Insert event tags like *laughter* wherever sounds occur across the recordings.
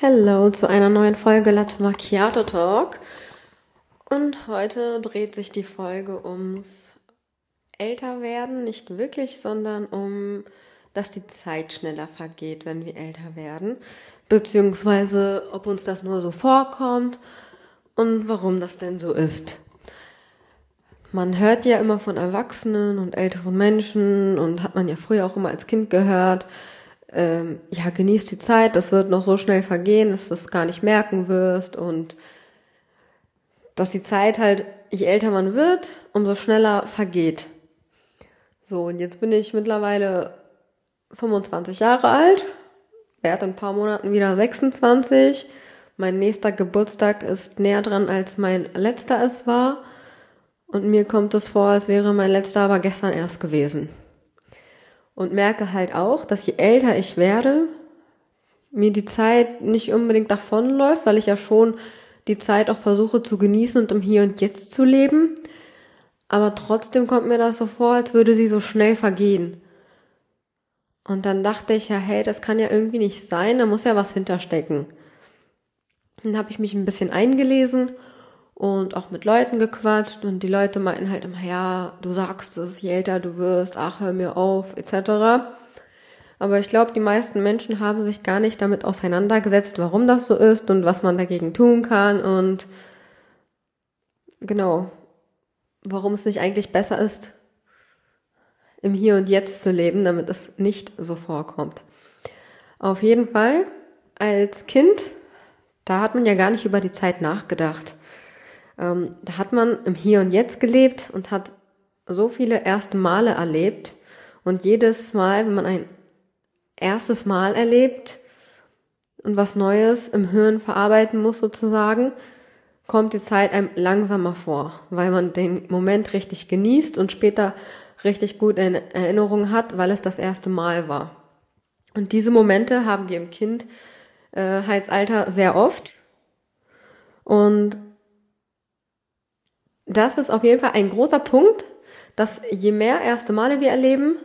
Hello zu einer neuen Folge Latte Macchiato Talk. Und heute dreht sich die Folge ums Älterwerden, nicht wirklich, sondern um, dass die Zeit schneller vergeht, wenn wir älter werden. Beziehungsweise, ob uns das nur so vorkommt und warum das denn so ist. Man hört ja immer von Erwachsenen und älteren Menschen und hat man ja früher auch immer als Kind gehört, ähm, ja, genieß die Zeit, das wird noch so schnell vergehen, dass du es gar nicht merken wirst und dass die Zeit halt, je älter man wird, umso schneller vergeht. So, und jetzt bin ich mittlerweile 25 Jahre alt, werde in ein paar Monaten wieder 26. Mein nächster Geburtstag ist näher dran, als mein letzter es war. Und mir kommt es vor, als wäre mein letzter aber gestern erst gewesen und merke halt auch, dass je älter ich werde, mir die Zeit nicht unbedingt davonläuft, weil ich ja schon die Zeit auch versuche zu genießen und im Hier und Jetzt zu leben. Aber trotzdem kommt mir das so vor, als würde sie so schnell vergehen. Und dann dachte ich ja, hey, das kann ja irgendwie nicht sein, da muss ja was hinterstecken. Dann habe ich mich ein bisschen eingelesen und auch mit Leuten gequatscht und die Leute meinten halt immer, ja, du sagst es, je älter du wirst, ach, hör mir auf, etc. Aber ich glaube, die meisten Menschen haben sich gar nicht damit auseinandergesetzt, warum das so ist und was man dagegen tun kann und genau, warum es nicht eigentlich besser ist, im Hier und Jetzt zu leben, damit es nicht so vorkommt. Auf jeden Fall, als Kind, da hat man ja gar nicht über die Zeit nachgedacht. Ähm, da hat man im Hier und Jetzt gelebt und hat so viele erste Male erlebt. Und jedes Mal, wenn man ein erstes Mal erlebt und was Neues im Hirn verarbeiten muss sozusagen, kommt die Zeit einem langsamer vor, weil man den Moment richtig genießt und später richtig gut in Erinnerung hat, weil es das erste Mal war. Und diese Momente haben wir im Kindheitsalter äh, sehr oft. Und das ist auf jeden Fall ein großer Punkt, dass je mehr erste Male wir erleben,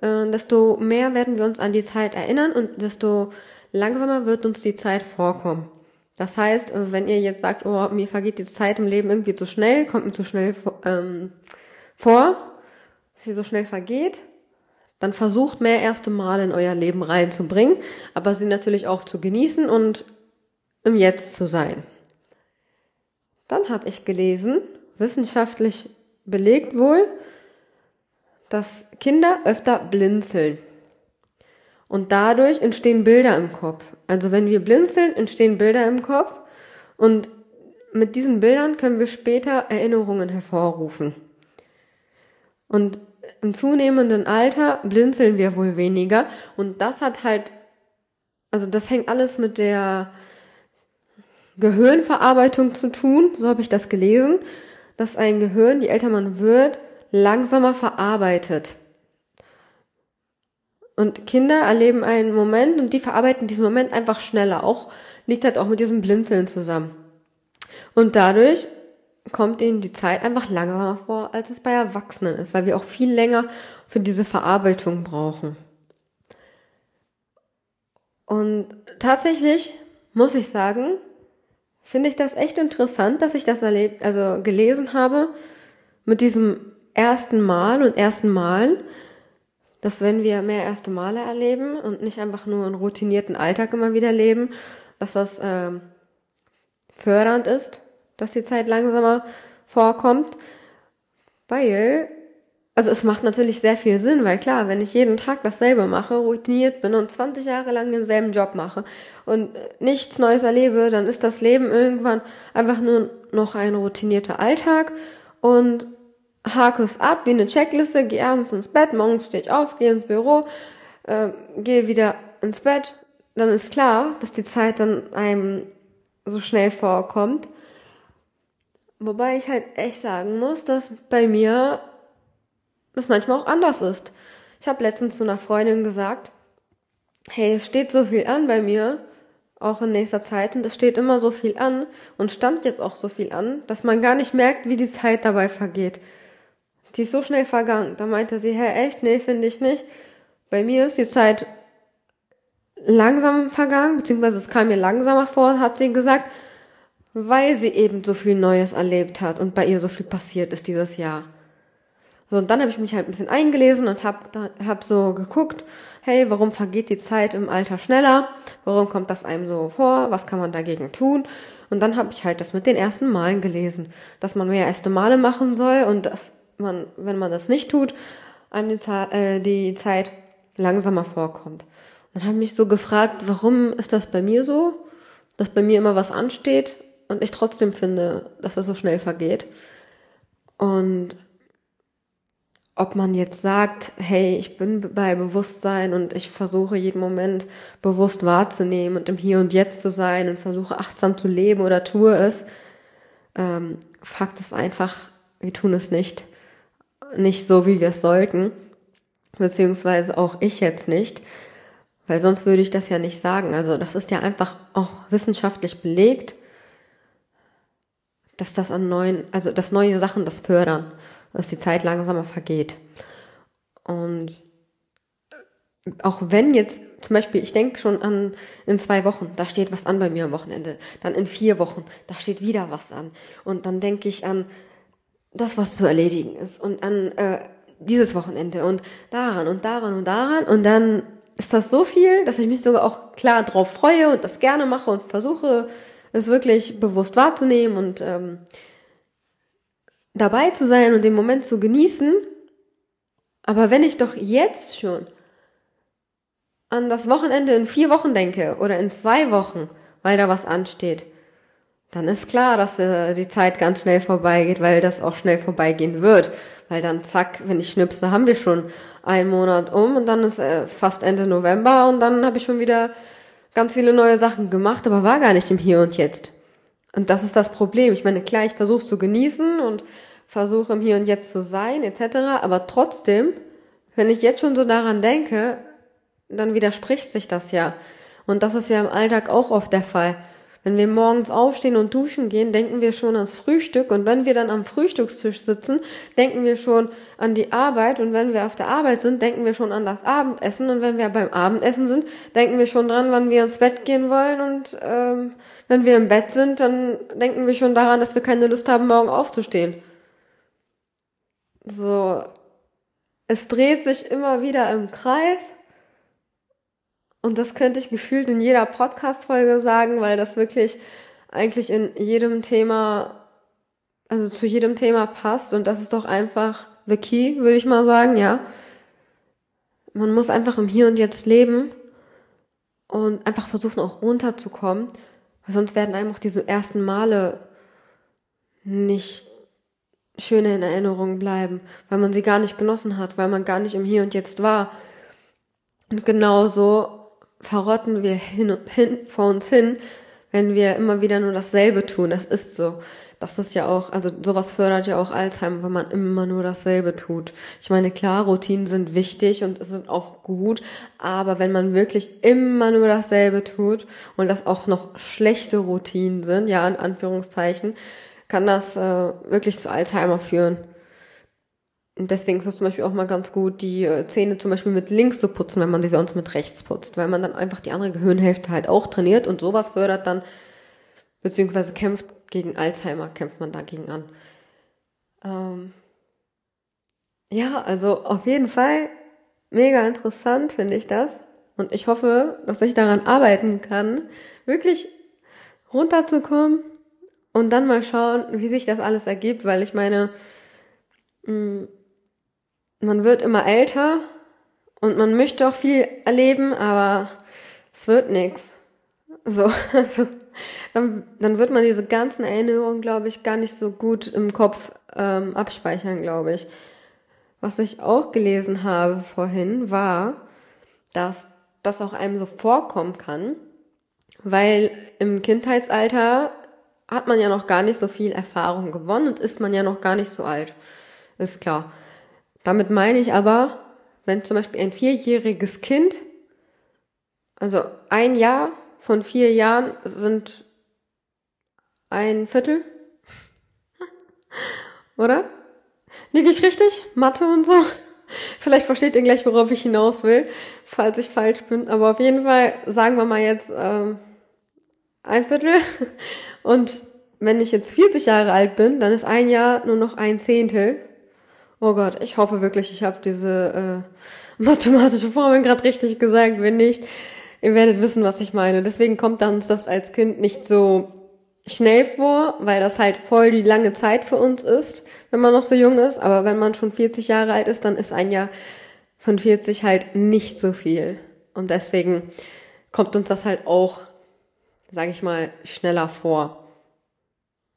äh, desto mehr werden wir uns an die Zeit erinnern und desto langsamer wird uns die Zeit vorkommen. Das heißt, äh, wenn ihr jetzt sagt, oh, mir vergeht die Zeit im Leben irgendwie zu schnell, kommt mir zu schnell ähm, vor, dass sie so schnell vergeht, dann versucht mehr erste Male in euer Leben reinzubringen, aber sie natürlich auch zu genießen und im Jetzt zu sein. Dann habe ich gelesen, wissenschaftlich belegt wohl, dass Kinder öfter blinzeln. Und dadurch entstehen Bilder im Kopf. Also wenn wir blinzeln, entstehen Bilder im Kopf. Und mit diesen Bildern können wir später Erinnerungen hervorrufen. Und im zunehmenden Alter blinzeln wir wohl weniger. Und das hat halt, also das hängt alles mit der Gehirnverarbeitung zu tun, so habe ich das gelesen, dass ein Gehirn, je älter man wird, langsamer verarbeitet. Und Kinder erleben einen Moment und die verarbeiten diesen Moment einfach schneller. Auch liegt halt auch mit diesem Blinzeln zusammen. Und dadurch kommt ihnen die Zeit einfach langsamer vor, als es bei Erwachsenen ist, weil wir auch viel länger für diese Verarbeitung brauchen. Und tatsächlich muss ich sagen, finde ich das echt interessant, dass ich das erlebt, also gelesen habe mit diesem ersten Mal und ersten Malen, dass wenn wir mehr erste Male erleben und nicht einfach nur einen routinierten Alltag immer wieder leben, dass das äh, fördernd ist, dass die Zeit langsamer vorkommt, weil also es macht natürlich sehr viel Sinn, weil klar, wenn ich jeden Tag dasselbe mache, routiniert bin und 20 Jahre lang denselben Job mache und nichts Neues erlebe, dann ist das Leben irgendwann einfach nur noch ein routinierter Alltag und hake es ab wie eine Checkliste, gehe abends ins Bett, morgens stehe ich auf, gehe ins Büro, äh, gehe wieder ins Bett, dann ist klar, dass die Zeit dann einem so schnell vorkommt. Wobei ich halt echt sagen muss, dass bei mir das manchmal auch anders ist. Ich habe letztens zu einer Freundin gesagt, hey, es steht so viel an bei mir, auch in nächster Zeit, und es steht immer so viel an und stand jetzt auch so viel an, dass man gar nicht merkt, wie die Zeit dabei vergeht. Die ist so schnell vergangen. Da meinte sie, hey, echt? Nee, finde ich nicht. Bei mir ist die Zeit langsam vergangen, beziehungsweise es kam mir langsamer vor, hat sie gesagt, weil sie eben so viel Neues erlebt hat und bei ihr so viel passiert ist dieses Jahr. So, und dann habe ich mich halt ein bisschen eingelesen und habe hab so geguckt, hey, warum vergeht die Zeit im Alter schneller? Warum kommt das einem so vor? Was kann man dagegen tun? Und dann habe ich halt das mit den ersten Malen gelesen, dass man mehr erste Male machen soll und dass man, wenn man das nicht tut, einem die, Zeit, äh, die Zeit langsamer vorkommt. Dann habe ich mich so gefragt, warum ist das bei mir so, dass bei mir immer was ansteht und ich trotzdem finde, dass das so schnell vergeht. Und ob man jetzt sagt, hey, ich bin bei Bewusstsein und ich versuche jeden Moment bewusst wahrzunehmen und im Hier und Jetzt zu sein und versuche achtsam zu leben oder tue es, ähm, Fakt ist einfach, wir tun es nicht. Nicht so, wie wir es sollten. Beziehungsweise auch ich jetzt nicht. Weil sonst würde ich das ja nicht sagen. Also das ist ja einfach auch wissenschaftlich belegt, dass das an neuen, also dass neue Sachen das fördern dass die Zeit langsamer vergeht. Und auch wenn jetzt zum Beispiel, ich denke schon an in zwei Wochen, da steht was an bei mir am Wochenende. Dann in vier Wochen, da steht wieder was an. Und dann denke ich an das, was zu erledigen ist. Und an äh, dieses Wochenende und daran und daran und daran. Und dann ist das so viel, dass ich mich sogar auch klar drauf freue und das gerne mache und versuche, es wirklich bewusst wahrzunehmen und ähm, dabei zu sein und den Moment zu genießen. Aber wenn ich doch jetzt schon an das Wochenende in vier Wochen denke oder in zwei Wochen, weil da was ansteht, dann ist klar, dass äh, die Zeit ganz schnell vorbeigeht, weil das auch schnell vorbeigehen wird. Weil dann zack, wenn ich schnipse, haben wir schon einen Monat um und dann ist äh, fast Ende November und dann habe ich schon wieder ganz viele neue Sachen gemacht, aber war gar nicht im Hier und Jetzt. Und das ist das Problem. Ich meine, klar, ich versuche zu genießen und versuche im Hier und Jetzt zu sein, etc. Aber trotzdem, wenn ich jetzt schon so daran denke, dann widerspricht sich das ja. Und das ist ja im Alltag auch oft der Fall. Wenn wir morgens aufstehen und duschen gehen, denken wir schon ans Frühstück und wenn wir dann am Frühstückstisch sitzen, denken wir schon an die Arbeit und wenn wir auf der Arbeit sind, denken wir schon an das Abendessen und wenn wir beim Abendessen sind, denken wir schon dran, wann wir ins Bett gehen wollen und ähm, wenn wir im Bett sind, dann denken wir schon daran, dass wir keine Lust haben, morgen aufzustehen. So, es dreht sich immer wieder im Kreis. Und das könnte ich gefühlt in jeder Podcast-Folge sagen, weil das wirklich eigentlich in jedem Thema, also zu jedem Thema passt. Und das ist doch einfach the key, würde ich mal sagen, ja. Man muss einfach im Hier und Jetzt leben und einfach versuchen, auch runterzukommen. Weil sonst werden einem auch diese ersten Male nicht schöne in Erinnerung bleiben, weil man sie gar nicht genossen hat, weil man gar nicht im Hier und Jetzt war. Und genauso verrotten wir hin und hin vor uns hin, wenn wir immer wieder nur dasselbe tun. Das ist so. Das ist ja auch, also sowas fördert ja auch Alzheimer, wenn man immer nur dasselbe tut. Ich meine, klar, Routinen sind wichtig und sind auch gut, aber wenn man wirklich immer nur dasselbe tut und das auch noch schlechte Routinen sind, ja, in Anführungszeichen, kann das äh, wirklich zu Alzheimer führen. Und deswegen ist es zum Beispiel auch mal ganz gut, die äh, Zähne zum Beispiel mit links zu putzen, wenn man sie sonst mit rechts putzt, weil man dann einfach die andere Gehirnhälfte halt auch trainiert und sowas fördert dann, beziehungsweise kämpft gegen Alzheimer, kämpft man dagegen an. Ähm ja, also auf jeden Fall mega interessant finde ich das. Und ich hoffe, dass ich daran arbeiten kann, wirklich runterzukommen und dann mal schauen, wie sich das alles ergibt, weil ich meine, mm, man wird immer älter und man möchte auch viel erleben, aber es wird nichts. So, *laughs* also dann, dann wird man diese ganzen Erinnerungen, glaube ich, gar nicht so gut im Kopf ähm, abspeichern, glaube ich. Was ich auch gelesen habe vorhin war, dass das auch einem so vorkommen kann, weil im Kindheitsalter hat man ja noch gar nicht so viel Erfahrung gewonnen und ist man ja noch gar nicht so alt. Ist klar. Damit meine ich aber, wenn zum Beispiel ein vierjähriges Kind, also ein Jahr von vier Jahren sind ein Viertel, *laughs* oder? Liege ich richtig? Mathe und so? *laughs* Vielleicht versteht ihr gleich, worauf ich hinaus will. falls ich falsch bin. Aber auf jeden Fall sagen wir mal jetzt ähm, ein Viertel. Und wenn ich jetzt 40 Jahre alt bin, dann ist ein Jahr nur noch ein Zehntel. Oh Gott, ich hoffe wirklich, ich habe diese äh, mathematische Formel gerade richtig gesagt. Wenn nicht, ihr werdet wissen, was ich meine. Deswegen kommt uns das als Kind nicht so schnell vor, weil das halt voll die lange Zeit für uns ist, wenn man noch so jung ist. Aber wenn man schon 40 Jahre alt ist, dann ist ein Jahr von 40 halt nicht so viel. Und deswegen kommt uns das halt auch, sage ich mal, schneller vor.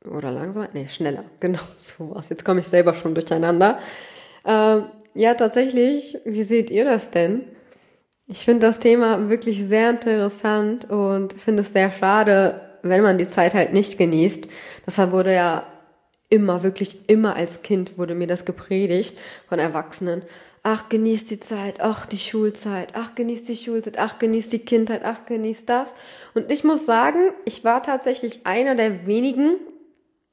Oder langsamer? Nee, schneller. *laughs* Genau so was. Jetzt komme ich selber schon durcheinander. Ähm, ja, tatsächlich, wie seht ihr das denn? Ich finde das Thema wirklich sehr interessant und finde es sehr schade, wenn man die Zeit halt nicht genießt. Deshalb wurde ja immer, wirklich immer als Kind wurde mir das gepredigt von Erwachsenen. Ach, genieß die Zeit, ach, die Schulzeit, ach, genieß die Schulzeit, ach, genieß die Kindheit, ach, genieß das. Und ich muss sagen, ich war tatsächlich einer der wenigen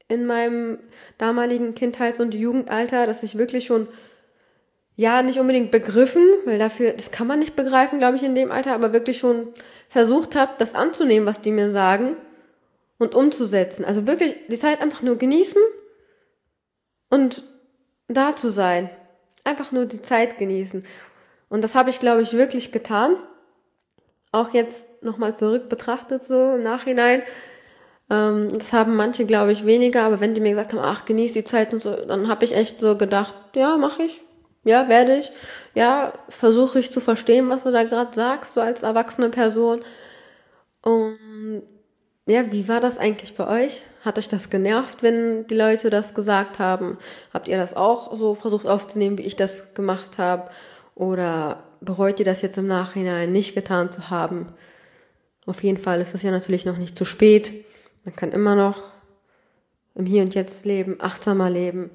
in meinem damaligen Kindheits- und Jugendalter, dass ich wirklich schon ja, nicht unbedingt begriffen, weil dafür, das kann man nicht begreifen, glaube ich, in dem Alter, aber wirklich schon versucht habe, das anzunehmen, was die mir sagen und umzusetzen. Also wirklich die Zeit einfach nur genießen und da zu sein. Einfach nur die Zeit genießen. Und das habe ich, glaube ich, wirklich getan. Auch jetzt nochmal zurück betrachtet, so im Nachhinein. Ähm, das haben manche, glaube ich, weniger, aber wenn die mir gesagt haben, ach, genieß die Zeit und so, dann habe ich echt so gedacht, ja, mache ich. Ja, werde ich. Ja, versuche ich zu verstehen, was du da gerade sagst, so als erwachsene Person. Und ja, wie war das eigentlich bei euch? Hat euch das genervt, wenn die Leute das gesagt haben? Habt ihr das auch so versucht aufzunehmen, wie ich das gemacht habe? Oder bereut ihr das jetzt im Nachhinein nicht getan zu haben? Auf jeden Fall ist es ja natürlich noch nicht zu spät. Man kann immer noch im Hier und Jetzt leben, achtsamer leben.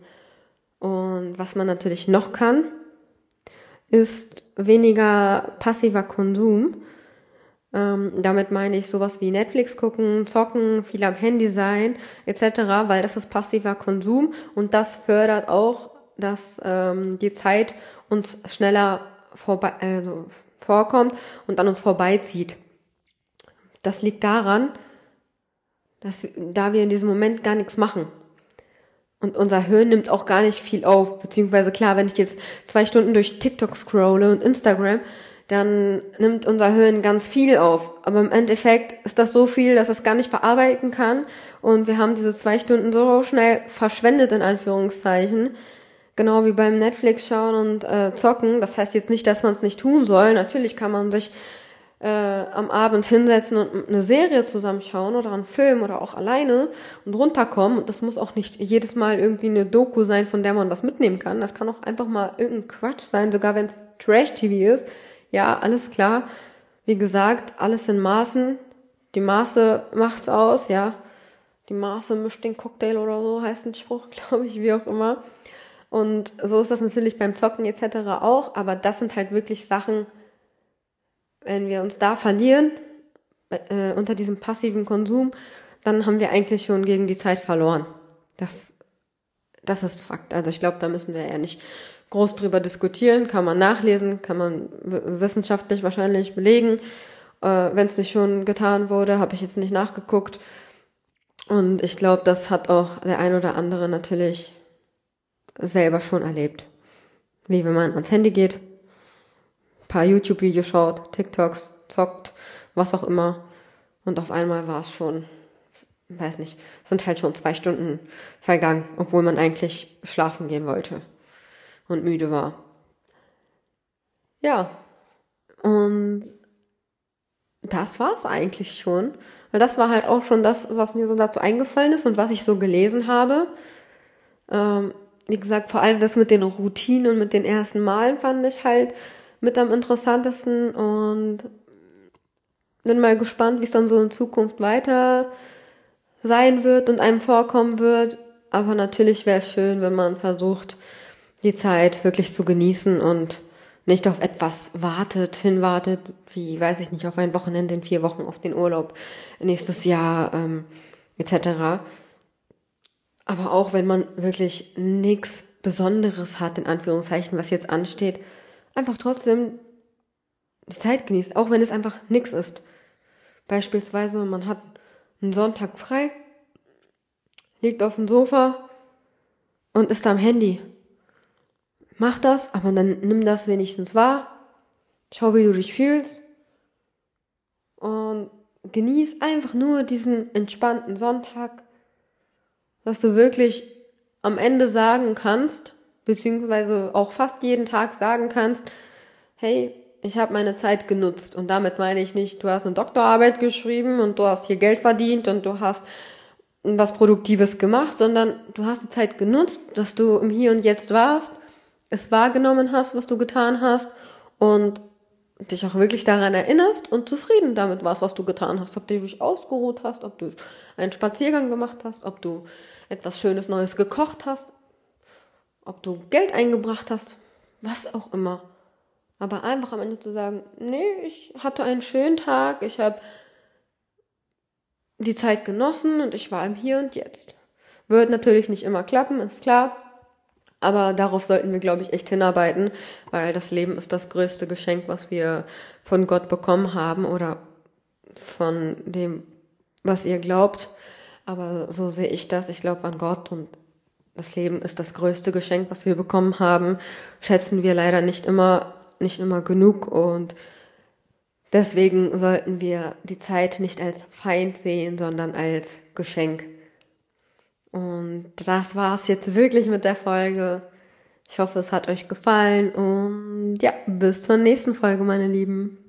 Und was man natürlich noch kann, ist weniger passiver Konsum. Ähm, damit meine ich sowas wie Netflix gucken, zocken, viel am Handy sein, etc., weil das ist passiver Konsum und das fördert auch, dass ähm, die Zeit uns schneller vorbei, also vorkommt und an uns vorbeizieht. Das liegt daran, dass da wir in diesem Moment gar nichts machen. Und unser Hirn nimmt auch gar nicht viel auf. Beziehungsweise klar, wenn ich jetzt zwei Stunden durch TikTok scrolle und Instagram, dann nimmt unser Hirn ganz viel auf. Aber im Endeffekt ist das so viel, dass es gar nicht verarbeiten kann. Und wir haben diese zwei Stunden so schnell verschwendet, in Anführungszeichen. Genau wie beim Netflix schauen und äh, zocken. Das heißt jetzt nicht, dass man es nicht tun soll. Natürlich kann man sich äh, am Abend hinsetzen und eine Serie zusammenschauen oder einen Film oder auch alleine und runterkommen. Und das muss auch nicht jedes Mal irgendwie eine Doku sein, von der man was mitnehmen kann. Das kann auch einfach mal irgendein Quatsch sein, sogar wenn es Trash-TV ist. Ja, alles klar. Wie gesagt, alles in Maßen. Die Maße macht's aus, ja. Die Maße mischt den Cocktail oder so, heißt ein Spruch, *laughs* glaube ich, wie auch immer. Und so ist das natürlich beim Zocken etc. auch, aber das sind halt wirklich Sachen, wenn wir uns da verlieren, äh, unter diesem passiven Konsum, dann haben wir eigentlich schon gegen die Zeit verloren. Das, das ist Fakt. Also ich glaube, da müssen wir ja nicht groß drüber diskutieren, kann man nachlesen, kann man wissenschaftlich wahrscheinlich belegen. Äh, Wenn es nicht schon getan wurde, habe ich jetzt nicht nachgeguckt. Und ich glaube, das hat auch der ein oder andere natürlich selber schon erlebt. Wie wenn man ans Handy geht, paar YouTube-Videos schaut, TikToks, zockt, was auch immer. Und auf einmal war es schon, weiß nicht, sind halt schon zwei Stunden vergangen, obwohl man eigentlich schlafen gehen wollte und müde war. Ja, und das war's eigentlich schon. Weil das war halt auch schon das, was mir so dazu eingefallen ist und was ich so gelesen habe. Ähm, wie gesagt, vor allem das mit den Routinen und mit den ersten Malen fand ich halt mit am interessantesten und bin mal gespannt, wie es dann so in Zukunft weiter sein wird und einem vorkommen wird. Aber natürlich wäre es schön, wenn man versucht, die Zeit wirklich zu genießen und nicht auf etwas wartet, hinwartet, wie weiß ich nicht, auf ein Wochenende in vier Wochen, auf den Urlaub nächstes Jahr ähm, etc. Aber auch wenn man wirklich nichts Besonderes hat, in Anführungszeichen, was jetzt ansteht, einfach trotzdem die Zeit genießt, auch wenn es einfach nix ist. Beispielsweise, man hat einen Sonntag frei, liegt auf dem Sofa und ist am Handy. Mach das, aber dann nimm das wenigstens wahr. Schau, wie du dich fühlst. Und genieß einfach nur diesen entspannten Sonntag, dass du wirklich am Ende sagen kannst, beziehungsweise auch fast jeden Tag sagen kannst, hey, ich habe meine Zeit genutzt. Und damit meine ich nicht, du hast eine Doktorarbeit geschrieben und du hast hier Geld verdient und du hast was Produktives gemacht, sondern du hast die Zeit genutzt, dass du im Hier und Jetzt warst, es wahrgenommen hast, was du getan hast und dich auch wirklich daran erinnerst und zufrieden damit warst, was du getan hast. Ob du dich ausgeruht hast, ob du einen Spaziergang gemacht hast, ob du etwas Schönes Neues gekocht hast, ob du Geld eingebracht hast, was auch immer. Aber einfach am Ende zu sagen, nee, ich hatte einen schönen Tag, ich habe die Zeit genossen und ich war im Hier und Jetzt. Wird natürlich nicht immer klappen, ist klar. Aber darauf sollten wir, glaube ich, echt hinarbeiten, weil das Leben ist das größte Geschenk, was wir von Gott bekommen haben oder von dem, was ihr glaubt. Aber so sehe ich das. Ich glaube an Gott und das Leben ist das größte Geschenk, was wir bekommen haben. Schätzen wir leider nicht immer, nicht immer genug und deswegen sollten wir die Zeit nicht als Feind sehen, sondern als Geschenk. Und das war's jetzt wirklich mit der Folge. Ich hoffe, es hat euch gefallen und ja, bis zur nächsten Folge, meine Lieben.